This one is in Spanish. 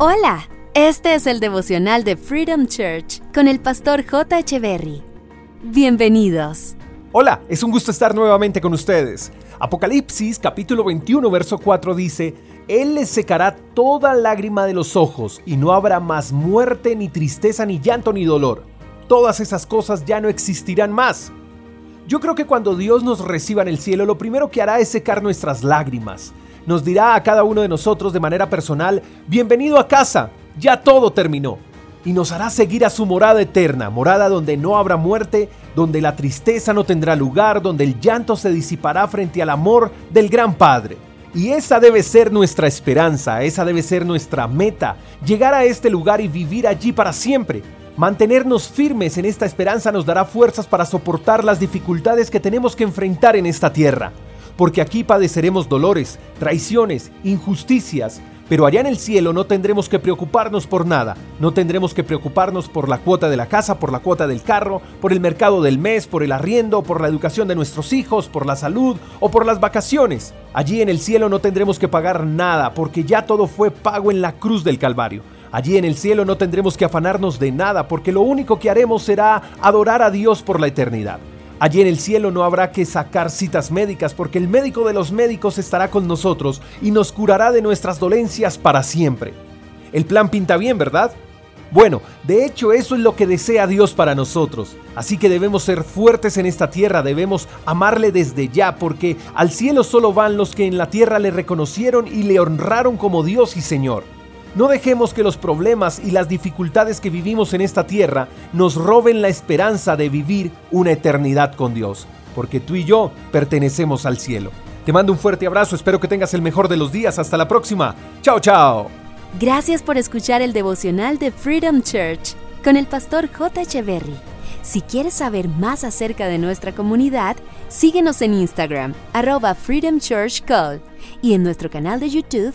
Hola, este es el devocional de Freedom Church con el pastor J. Echeverry. Bienvenidos. Hola, es un gusto estar nuevamente con ustedes. Apocalipsis capítulo 21 verso 4 dice, Él les secará toda lágrima de los ojos y no habrá más muerte, ni tristeza, ni llanto, ni dolor. Todas esas cosas ya no existirán más. Yo creo que cuando Dios nos reciba en el cielo, lo primero que hará es secar nuestras lágrimas. Nos dirá a cada uno de nosotros de manera personal, bienvenido a casa, ya todo terminó. Y nos hará seguir a su morada eterna, morada donde no habrá muerte, donde la tristeza no tendrá lugar, donde el llanto se disipará frente al amor del gran Padre. Y esa debe ser nuestra esperanza, esa debe ser nuestra meta, llegar a este lugar y vivir allí para siempre. Mantenernos firmes en esta esperanza nos dará fuerzas para soportar las dificultades que tenemos que enfrentar en esta tierra. Porque aquí padeceremos dolores, traiciones, injusticias, pero allá en el cielo no tendremos que preocuparnos por nada. No tendremos que preocuparnos por la cuota de la casa, por la cuota del carro, por el mercado del mes, por el arriendo, por la educación de nuestros hijos, por la salud o por las vacaciones. Allí en el cielo no tendremos que pagar nada porque ya todo fue pago en la cruz del Calvario. Allí en el cielo no tendremos que afanarnos de nada porque lo único que haremos será adorar a Dios por la eternidad. Allí en el cielo no habrá que sacar citas médicas porque el médico de los médicos estará con nosotros y nos curará de nuestras dolencias para siempre. El plan pinta bien, ¿verdad? Bueno, de hecho eso es lo que desea Dios para nosotros. Así que debemos ser fuertes en esta tierra, debemos amarle desde ya, porque al cielo solo van los que en la tierra le reconocieron y le honraron como Dios y Señor. No dejemos que los problemas y las dificultades que vivimos en esta tierra nos roben la esperanza de vivir una eternidad con Dios, porque tú y yo pertenecemos al cielo. Te mando un fuerte abrazo, espero que tengas el mejor de los días. Hasta la próxima. Chao, chao. Gracias por escuchar el devocional de Freedom Church con el pastor J. Echeverry. Si quieres saber más acerca de nuestra comunidad, síguenos en Instagram, arroba Freedom Church Call, y en nuestro canal de YouTube,